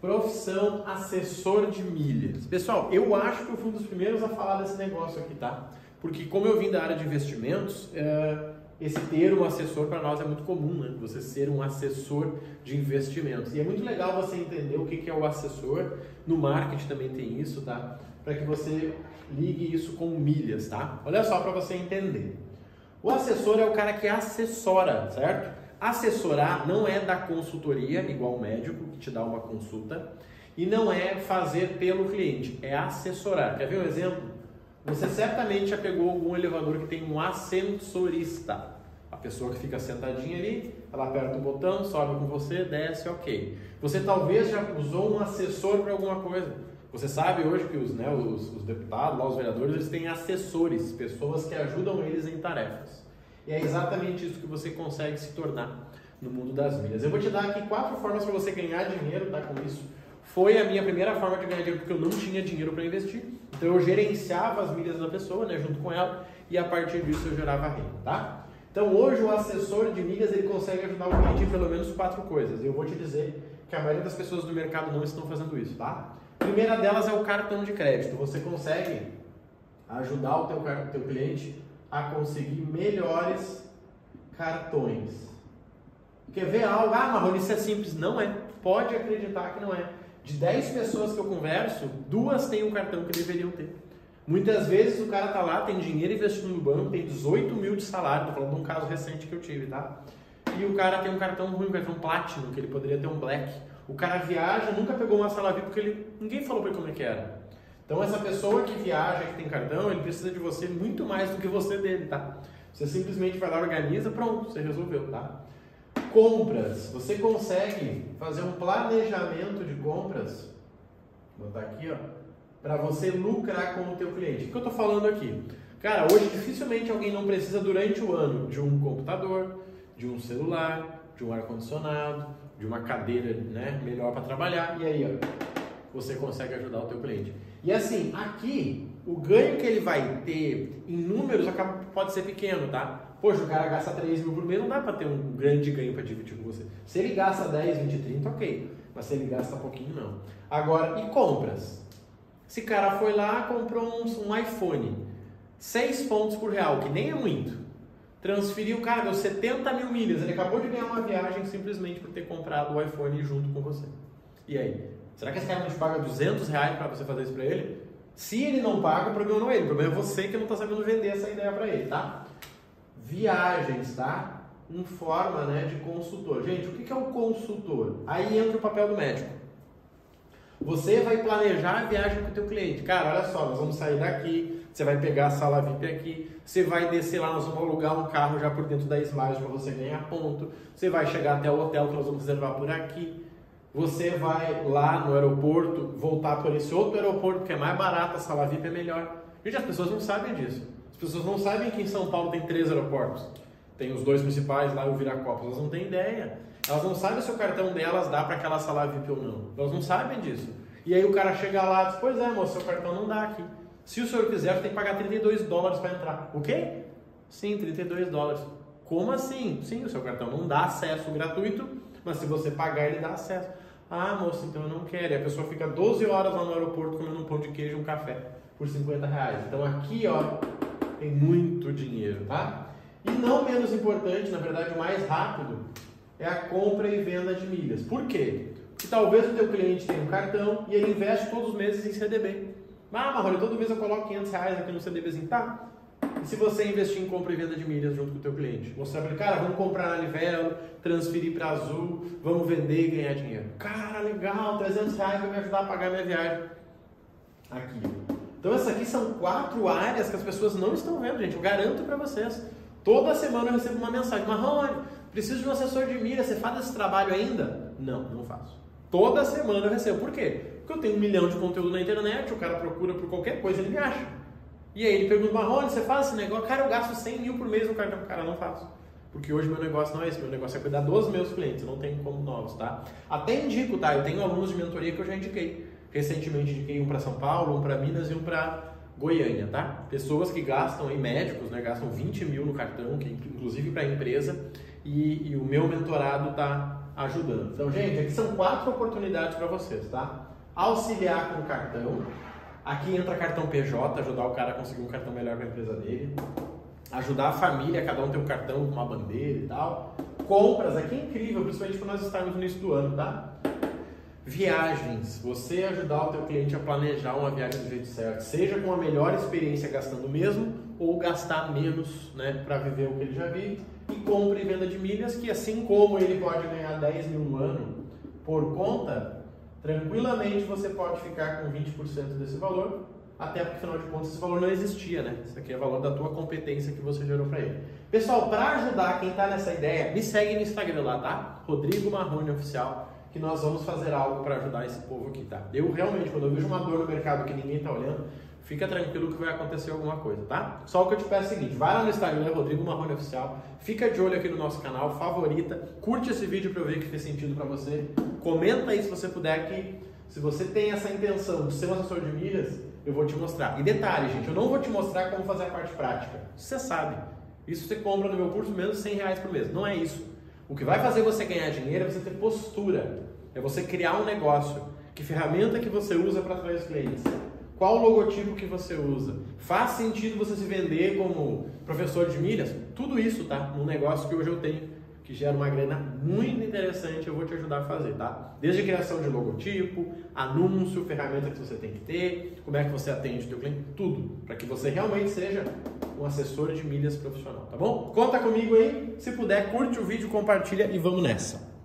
Profissão assessor de milhas. Pessoal, eu acho que eu fui um dos primeiros a falar desse negócio aqui, tá? Porque como eu vim da área de investimentos, é, esse termo assessor para nós é muito comum, né? Você ser um assessor de investimentos. E é muito legal você entender o que é o assessor. No marketing também tem isso, tá? Para que você ligue isso com milhas, tá? Olha só para você entender. O assessor é o cara que assessora, certo? Assessorar não é dar consultoria, igual o médico que te dá uma consulta, e não é fazer pelo cliente, é assessorar. Quer ver um exemplo? Você certamente já pegou algum elevador que tem um ascensorista. A pessoa que fica sentadinha ali, ela aperta o botão, sobe com você, desce, ok. Você talvez já usou um assessor para alguma coisa. Você sabe hoje que os, né, os, os deputados, lá, os vereadores, eles têm assessores, pessoas que ajudam eles em tarefas. E é exatamente isso que você consegue se tornar no mundo das milhas. Eu vou te dar aqui quatro formas para você ganhar dinheiro tá, com isso. Foi a minha primeira forma de ganhar dinheiro porque eu não tinha dinheiro para investir. Então eu gerenciava as milhas da pessoa, né, junto com ela, e a partir disso eu gerava renda, tá? Então hoje o assessor de milhas ele consegue ajudar o cliente em pelo menos quatro coisas. Eu vou te dizer que a maioria das pessoas do mercado não estão fazendo isso, tá? A primeira delas é o cartão de crédito. Você consegue ajudar o teu, teu cliente a conseguir melhores cartões. Quer ver algo? Ah, Marrone, isso é simples. Não é. Pode acreditar que não é. De 10 pessoas que eu converso, duas têm o cartão que deveriam ter. Muitas vezes o cara tá lá, tem dinheiro investido no banco, tem 18 mil de salário, tô falando de um caso recente que eu tive, tá? E o cara tem um cartão ruim, um cartão Platinum, que ele poderia ter um Black. O cara viaja, nunca pegou uma sala VIP porque ele, ninguém falou para ele como é que era. Então essa pessoa que viaja, que tem cartão, ele precisa de você muito mais do que você dele, tá? Você simplesmente vai lá, organiza, pronto, você resolveu, tá? Compras. Você consegue fazer um planejamento de compras, vou botar aqui, ó, para você lucrar com o teu cliente. O que eu estou falando aqui? Cara, hoje dificilmente alguém não precisa durante o ano de um computador, de um celular, de um ar-condicionado, de uma cadeira né, melhor para trabalhar. E aí, ó, você consegue ajudar o teu cliente. E assim, aqui, o ganho que ele vai ter em números acaba, pode ser pequeno, tá? Poxa, o cara gasta 3 mil por mês, não dá para ter um grande ganho para dividir com você. Se ele gasta 10, 20, 30, ok. Mas se ele gasta pouquinho, não. Agora, e compras? Esse cara foi lá, comprou um, um iPhone, 6 pontos por real, que nem é muito. Transferiu, cara, deu 70 mil milhas. Ele acabou de ganhar uma viagem simplesmente por ter comprado o iPhone junto com você. E aí? Será que esse cara não te paga 200 reais para você fazer isso para ele? Se ele não paga, o problema não é ele, o problema é você que não está sabendo vender essa ideia para ele, tá? Viagens, tá? Em forma né, de consultor. Gente, o que é o consultor? Aí entra o papel do médico. Você vai planejar a viagem com o teu cliente. Cara, olha só, nós vamos sair daqui, você vai pegar a sala VIP aqui, você vai descer lá, nós vamos alugar um carro já por dentro da Smiles para você ganhar ponto. Você vai chegar até o hotel que nós vamos reservar por aqui você vai lá no aeroporto, voltar por esse outro aeroporto que é mais barato, a sala VIP é melhor. Gente, as pessoas não sabem disso. As pessoas não sabem que em São Paulo tem três aeroportos. Tem os dois principais lá e o Viracopos. Elas não têm ideia. Elas não sabem se o cartão delas dá para aquela sala VIP ou não. Elas não sabem disso. E aí o cara chega lá e diz: Pois é, moço, seu cartão não dá aqui. Se o senhor quiser, você tem que pagar 32 dólares para entrar. O quê? Sim, 32 dólares. Como assim? Sim, o seu cartão não dá acesso gratuito, mas se você pagar, ele dá acesso. Ah, moço, então eu não quero. E a pessoa fica 12 horas lá no aeroporto comendo um pão de queijo e um café por 50 reais. Então aqui, ó, tem muito dinheiro, tá? E não menos importante, na verdade, o mais rápido, é a compra e venda de milhas. Por quê? Porque talvez o teu cliente tenha um cartão e ele investe todos os meses em CDB. Ah, Marrone, todo mês eu coloco 500 reais aqui no CDBzinho. Tá, e se você investir em compra e venda de milhas junto com o teu cliente? Mostrar para ele, cara, vamos comprar na Livelo, transferir para Azul, vamos vender e ganhar dinheiro. Cara, legal, 300 reais vai me ajudar a pagar minha viagem. Aqui. Então essas aqui são quatro áreas que as pessoas não estão vendo, gente. Eu garanto para vocês. Toda semana eu recebo uma mensagem. Marrone, preciso de um assessor de milhas. Você faz esse trabalho ainda? Não, não faço. Toda semana eu recebo. Por quê? Porque eu tenho um milhão de conteúdo na internet, o cara procura por qualquer coisa, ele me acha. E aí ele pergunta, Marrone, você faz esse negócio? Cara, eu gasto 100 mil por mês no cartão. Cara, não faço. Porque hoje meu negócio não é esse, meu negócio é cuidar dos meus clientes, eu não tenho como novos, tá? Até indico, tá? Eu tenho alunos de mentoria que eu já indiquei. Recentemente indiquei um para São Paulo, um para Minas e um para Goiânia, tá? Pessoas que gastam, aí médicos, né? Gastam 20 mil no cartão, que inclusive para a empresa, e, e, o meu mentorado tá ajudando. Então, gente, aqui são quatro oportunidades para vocês, tá? Auxiliar com cartão. Aqui entra cartão PJ, ajudar o cara a conseguir um cartão melhor para a empresa dele. Ajudar a família, cada um tem um cartão com uma bandeira e tal. Compras, aqui é incrível, principalmente para nós estarmos no início do ano, tá? Viagens, você ajudar o teu cliente a planejar uma viagem do jeito certo, seja com a melhor experiência gastando mesmo ou gastar menos, né, para viver o que ele já vive. E compra e venda de milhas, que assim como ele pode ganhar 10 mil no ano por conta, tranquilamente você pode ficar com 20% desse valor, até porque afinal de contas esse valor não existia, né? Isso aqui é o valor da tua competência que você gerou para ele. Pessoal, para ajudar quem está nessa ideia, me segue no Instagram lá, tá? Rodrigo Marrone Oficial que nós vamos fazer algo para ajudar esse povo aqui, tá? Eu realmente, quando eu vejo uma dor no mercado que ninguém está olhando, fica tranquilo que vai acontecer alguma coisa, tá? Só o que eu te peço é o seguinte, vai lá no Instagram, Rodrigo Marrone Oficial, fica de olho aqui no nosso canal, favorita, curte esse vídeo para eu ver que fez sentido para você, comenta aí se você puder que se você tem essa intenção de ser um assessor de milhas, eu vou te mostrar. E detalhe, gente, eu não vou te mostrar como fazer a parte prática. Você sabe. Isso você compra no meu curso menos 100 reais por mês. Não é isso. O que vai fazer você ganhar dinheiro é você ter postura. É você criar um negócio. Que ferramenta que você usa para atrair os clientes? Qual logotipo que você usa? Faz sentido você se vender como professor de milhas? Tudo isso, tá? Um negócio que hoje eu tenho que gera uma grana muito interessante, eu vou te ajudar a fazer, tá? Desde a criação de logotipo, anúncio, ferramenta que você tem que ter, como é que você atende o teu cliente, tudo, para que você realmente seja um assessor de milhas profissional, tá bom? Conta comigo aí, se puder, curte o vídeo, compartilha e vamos nessa.